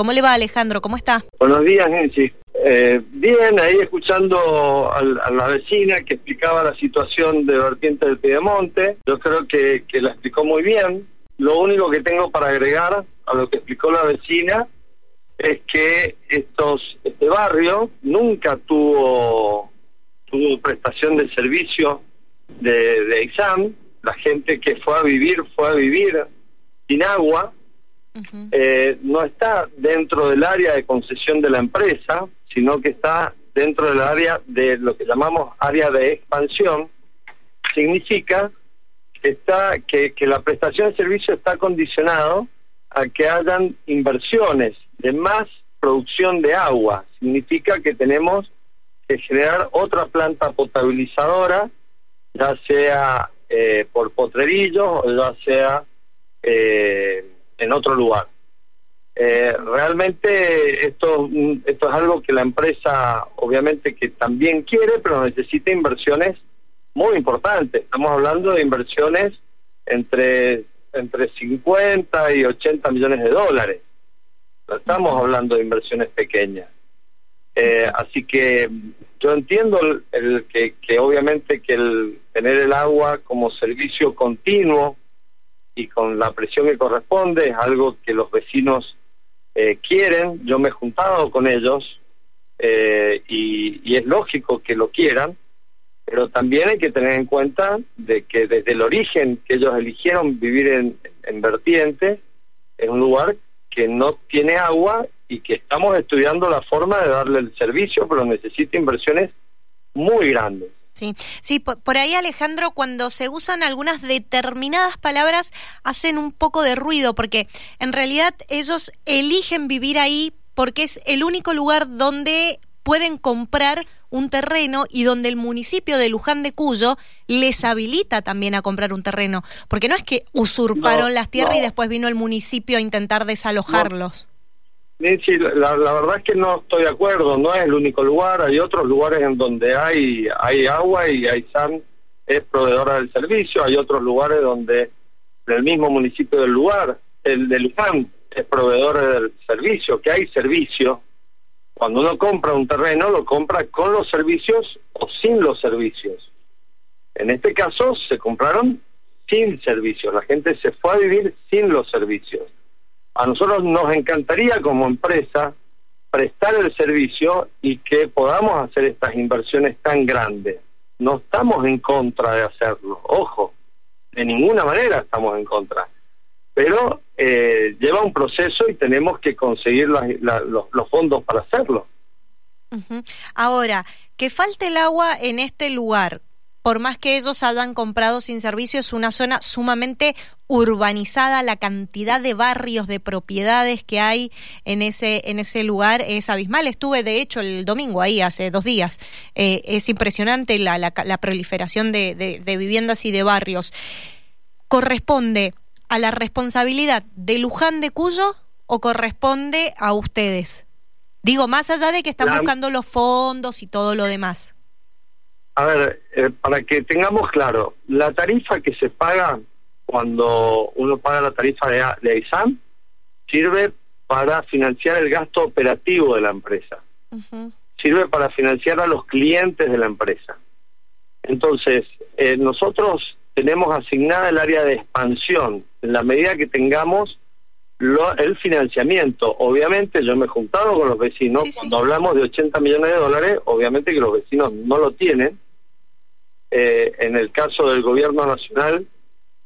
¿Cómo le va Alejandro? ¿Cómo está? Buenos días, Nancy. Eh, bien, ahí escuchando a, la vecina que explicaba la situación de vertiente del Piedemonte, yo creo que, que la explicó muy bien. Lo único que tengo para agregar a lo que explicó la vecina es que estos este barrio nunca tuvo tuvo prestación de servicio de, de exam la gente que fue a vivir fue a vivir sin agua eh, no está dentro del área de concesión de la empresa sino que está dentro del área de lo que llamamos área de expansión significa que está que, que la prestación de servicio está condicionado a que hayan inversiones de más producción de agua. Significa que tenemos que generar otra planta potabilizadora, ya sea eh, por Potrerillos o ya sea eh, en otro lugar. Eh, realmente esto, esto es algo que la empresa obviamente que también quiere, pero necesita inversiones muy importantes. Estamos hablando de inversiones entre, entre 50 y 80 millones de dólares estamos hablando de inversiones pequeñas. Eh, así que yo entiendo el, que, que, obviamente que el tener el agua como servicio continuo y con la presión que corresponde es algo que los vecinos eh, quieren. Yo me he juntado con ellos eh, y, es lógico que lo quieran, pero también hay que tener en cuenta de que desde el origen que ellos eligieron vivir en, en Vertiente, es un lugar que no tiene agua y que estamos estudiando la forma de darle el servicio, pero necesita inversiones muy grandes. Sí, sí, por, ahí Alejandro, cuando se usan algunas determinadas palabras, hacen un poco de ruido, porque en realidad ellos eligen vivir ahí porque es el único lugar donde pueden comprar un terreno y donde el municipio de Luján de Cuyo les habilita también a comprar un terreno, porque no es que usurparon las tierras y después vino el municipio a intentar desalojarlos. Sí, la, verdad es que no estoy de acuerdo, no es el único lugar, hay otros lugares en donde hay, hay agua y Aysán es proveedora del servicio, hay otros lugares donde el mismo municipio del lugar, el de Luján, es proveedor del servicio, que hay servicio, cuando uno compra un terreno, lo compra con los servicios o sin los servicios. En este caso, se compraron sin servicios. La gente se fue a vivir sin los servicios. A nosotros nos encantaría como empresa prestar el servicio y que podamos hacer estas inversiones tan grandes. No estamos en contra de hacerlo, ojo, de ninguna manera estamos en contra pero eh, lleva un proceso y tenemos que conseguir los, los, fondos para hacerlo. Ahora, que falte el agua en este lugar, por más que ellos hayan comprado sin servicio, es una zona sumamente urbanizada, la cantidad de barrios, de propiedades que hay en ese, en ese lugar es abismal. Estuve, de hecho, el domingo ahí, hace dos días. Eh, es impresionante la, la, proliferación de, de viviendas y de barrios. Corresponde a la responsabilidad de Luján de Cuyo o corresponde a ustedes? Digo, más allá de que están buscando los fondos y todo lo demás. A ver, eh, para que tengamos claro, la tarifa que se paga cuando uno paga la tarifa de, de sirve para financiar el gasto operativo de la empresa. Sirve para financiar a los clientes de la empresa. Entonces, eh, nosotros tenemos asignada el área de expansión, en la medida que tengamos lo, el financiamiento. Obviamente yo me he juntado con los vecinos, cuando hablamos de 80 millones de dólares, obviamente que los vecinos no lo tienen. Eh, en el caso del gobierno nacional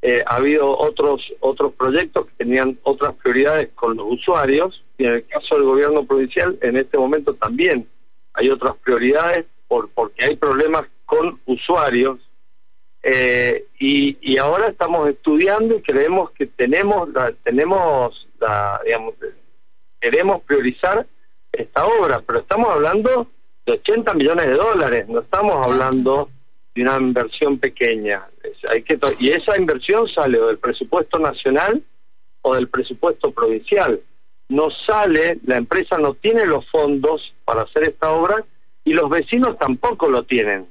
eh, ha habido otros otros proyectos que tenían otras prioridades con los usuarios y en el caso del gobierno provincial en este momento también hay otras prioridades por porque hay problemas con usuarios. Eh, y, ahora estamos estudiando y creemos que tenemos la, tenemos la, digamos, queremos priorizar esta obra, pero estamos hablando de 80 millones de dólares, no estamos hablando de una inversión pequeña. hay que y esa inversión sale del presupuesto nacional o del presupuesto provincial. No sale, la empresa no tiene los fondos para hacer esta obra y los vecinos tampoco lo tienen.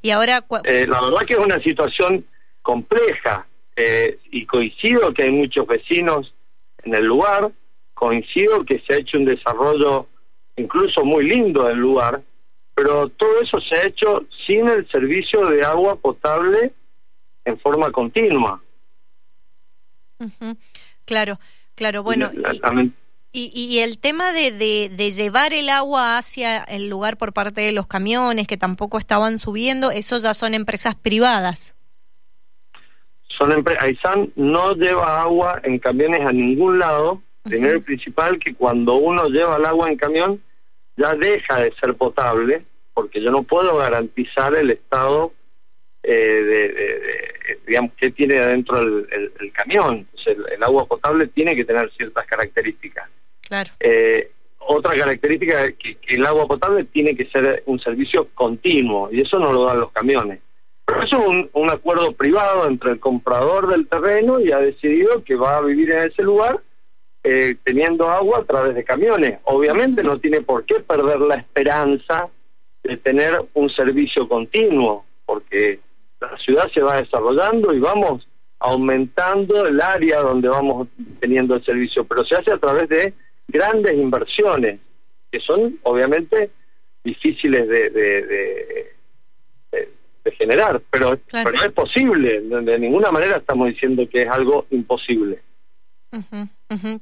Y ahora... Eh, la verdad que es una situación compleja eh, y coincido que hay muchos vecinos en el lugar, coincido que se ha hecho un desarrollo incluso muy lindo del lugar, pero todo eso se ha hecho sin el servicio de agua potable en forma continua. Claro, claro, bueno. Y, y, el tema de, de, llevar el agua hacia el lugar por parte de los camiones que tampoco estaban subiendo, eso ya son empresas privadas. Son Aysán no lleva agua en camiones a ningún lado. Primero y principal que cuando uno lleva el agua en camión ya deja de ser potable porque yo no puedo garantizar el estado eh, de, digamos que tiene adentro el, camión. el, agua potable tiene que tener ciertas características. Claro. Eh, otra característica es que, el agua potable tiene que ser un servicio continuo y eso no lo dan los camiones. Pero eso es un, acuerdo privado entre el comprador del terreno y ha decidido que va a vivir en ese lugar eh, teniendo agua a través de camiones. Obviamente no tiene por qué perder la esperanza de tener un servicio continuo, porque la ciudad se va desarrollando y vamos aumentando el área donde vamos teniendo el servicio, pero se hace a través de grandes inversiones, que son obviamente difíciles de, de, generar, pero, es posible, de, ninguna manera estamos diciendo que es algo imposible.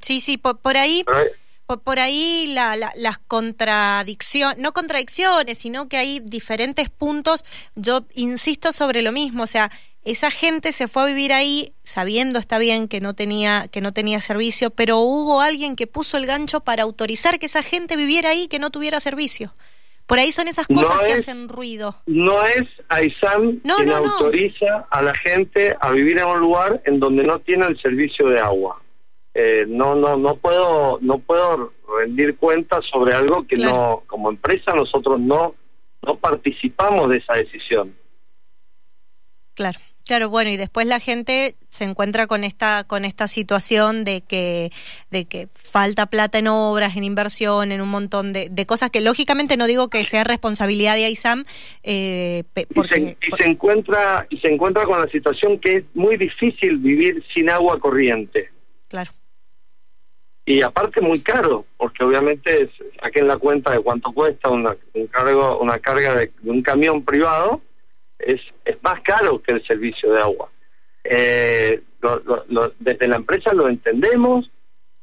Sí, sí, por, por ahí... por, ahí la, las contradicciones, no contradicciones, sino que hay diferentes puntos. Yo insisto sobre lo mismo, o sea, esa gente se fue a vivir ahí sabiendo está bien que no tenía que no tenía servicio, pero hubo alguien que puso el gancho para autorizar que esa gente viviera ahí que no tuviera servicio. Por ahí son esas cosas que hacen ruido. No es AISAM quien autoriza a la gente a vivir en un lugar en donde no tiene el servicio de agua. Eh, no, no, no puedo, no puedo rendir cuenta sobre algo que no, como empresa nosotros no, no participamos de esa decisión. Claro. Claro, bueno, y después la gente se encuentra con esta con esta situación de que de que falta plata en obras, en inversión, en un montón de, de cosas que lógicamente no digo que sea responsabilidad de AISAM, eh, porque, y, se, encuentra y se encuentra con la situación que es muy difícil vivir sin agua corriente. Claro. Y aparte muy caro, porque obviamente saquen la cuenta de cuánto cuesta una un cargo una carga de un camión privado es, es más caro que el servicio de agua. Eh, desde la empresa lo entendemos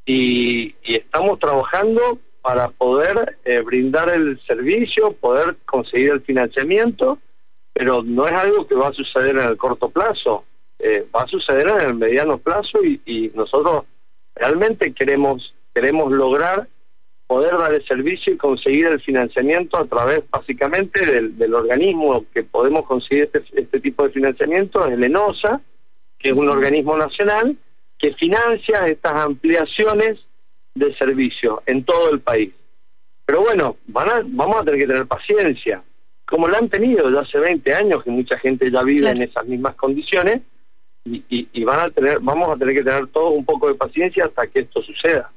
y, estamos trabajando para poder eh, brindar el servicio, poder conseguir el financiamiento, pero no es algo que va a suceder en el corto plazo, eh, va a suceder en el mediano plazo y nosotros realmente queremos queremos lograr poder dar el servicio y conseguir el financiamiento a través básicamente del, organismo que podemos conseguir este, este, tipo de financiamiento, es el ENOSA, que es un organismo nacional que financia estas ampliaciones de servicio en todo el país. Pero bueno, van a, vamos a tener que tener paciencia, como lo han tenido ya hace 20 años, que mucha gente ya vive en esas mismas condiciones, y, y, van a tener, vamos a tener que tener todo un poco de paciencia hasta que esto suceda.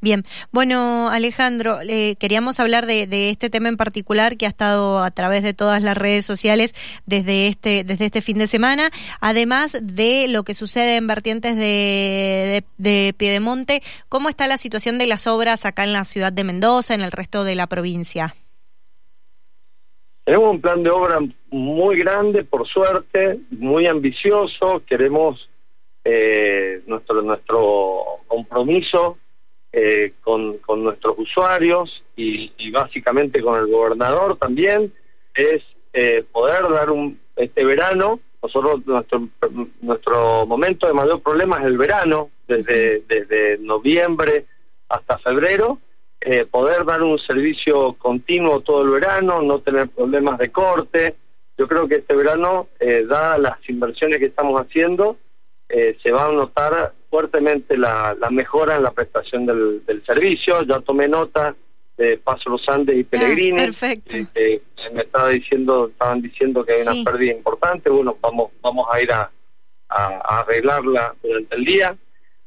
Bien, bueno Alejandro, queríamos hablar de, este tema en particular que ha estado a través de todas las redes sociales desde este, desde este fin de semana, además de lo que sucede en vertientes de, de Piedemonte, ¿cómo está la situación de las obras acá en la ciudad de Mendoza, en el resto de la provincia? Tenemos un plan de obra muy grande, por suerte, muy ambicioso, queremos eh, nuestro nuestro compromiso eh, con, con, nuestros usuarios y, básicamente con el gobernador también es eh, poder dar un este verano. Nosotros nuestro nuestro momento de mayor problema es el verano desde desde noviembre hasta febrero eh, poder dar un servicio continuo todo el verano no tener problemas de corte yo creo que este verano eh, dadas las inversiones que estamos haciendo eh, se va a notar fuertemente la, mejora en la prestación del, servicio. Ya tomé nota de Paso Los Andes y ah, Pellegrini. perfecto. Eh, me estaba diciendo, estaban diciendo que hay una pérdida importante. Bueno, vamos, vamos a ir a, arreglarla durante el día.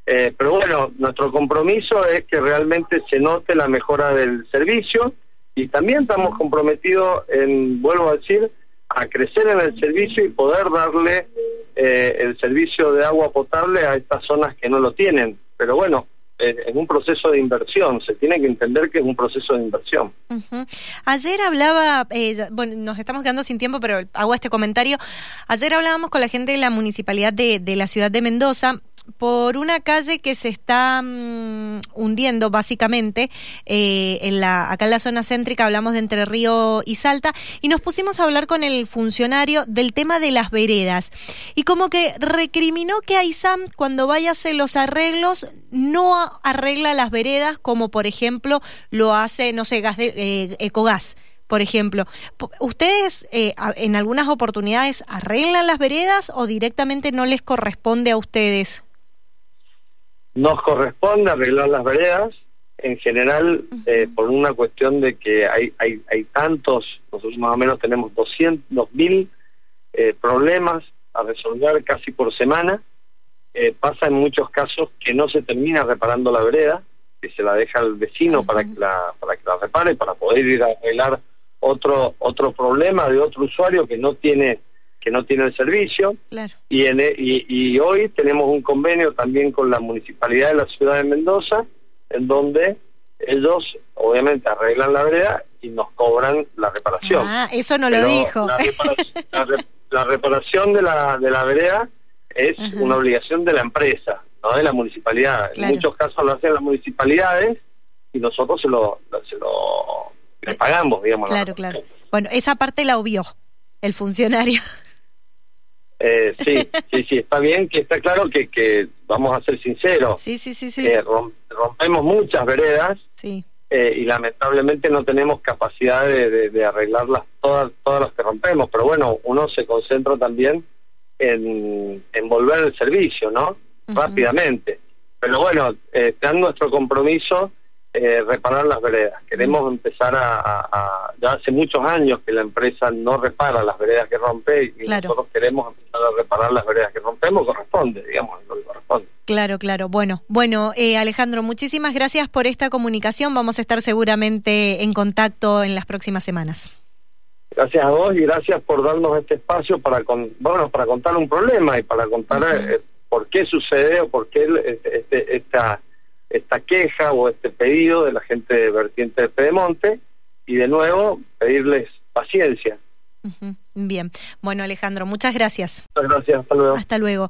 Eh, pero bueno, nuestro compromiso es que realmente se note la mejora del servicio y también estamos comprometidos en, vuelvo a decir, a crecer en el servicio y poder darle eh, el servicio de agua potable a estas zonas que no lo tienen. pero bueno, es un proceso de inversión, se tiene que entender que es un proceso de inversión. Ayer hablaba, eh, bueno, nos estamos quedando sin tiempo, pero hago este comentario. Ayer hablábamos con la gente de la municipalidad de, de la ciudad de Mendoza por una calle que se está mm, hundiendo básicamente eh, en la acá en la zona céntrica hablamos de Entre Río y Salta y nos pusimos a hablar con el funcionario del tema de las veredas y como que recriminó que Aysam cuando vaya a hacer los arreglos no arregla las veredas como por ejemplo lo hace no sé gas de eh, Ecogas por ejemplo. ¿Ustedes eh, en algunas oportunidades arreglan las veredas o directamente no les corresponde a ustedes? Nos corresponde arreglar las veredas, en general, eh, por una cuestión de que hay, hay, hay tantos, nosotros más o menos tenemos 200 mil eh, problemas a resolver casi por semana. Eh, pasa en muchos casos que no se termina reparando la vereda, que se la deja al vecino para que la para que la repare, para poder ir a arreglar otro otro problema de otro usuario que no tiene que no tiene el servicio. Y, en, e, y, hoy tenemos un convenio también con la Municipalidad de la Ciudad de Mendoza, en donde ellos obviamente arreglan la vereda y nos cobran la reparación. Ah, eso no lo dijo. La, reparación, de la, de la vereda es una obligación de la empresa, no de la municipalidad. En muchos casos lo hacen las municipalidades y nosotros se lo, se lo le pagamos, digamos. Claro, claro. Bueno, esa parte la obvió el funcionario. Eh, sí, sí, sí, está bien que está claro que, que vamos a ser sinceros. Sí, sí, sí, sí. rompemos muchas veredas sí. Eh, y lamentablemente no tenemos capacidad de, de, arreglarlas todas, todas las que rompemos, pero bueno, uno se concentra también en, en volver el servicio, ¿no? Rápidamente. Pero bueno, eh, está nuestro compromiso eh, reparar las veredas. Queremos empezar a, Ya hace muchos años que la empresa no repara las veredas que rompe y nosotros queremos empezar a reparar las veredas que rompemos, corresponde, digamos, lo que corresponde. Claro, claro. Bueno, bueno, eh, Alejandro, muchísimas gracias por esta comunicación. Vamos a estar seguramente en contacto en las próximas semanas. Gracias a vos y gracias por darnos este espacio para con, bueno, para contar un problema y para contar eh, por qué sucede o por qué este, este, esta esta queja o este pedido de la gente de Vertiente de Pedemonte y de nuevo pedirles paciencia. Bien. Bueno, Alejandro, muchas gracias. Muchas gracias. Hasta luego. Hasta luego.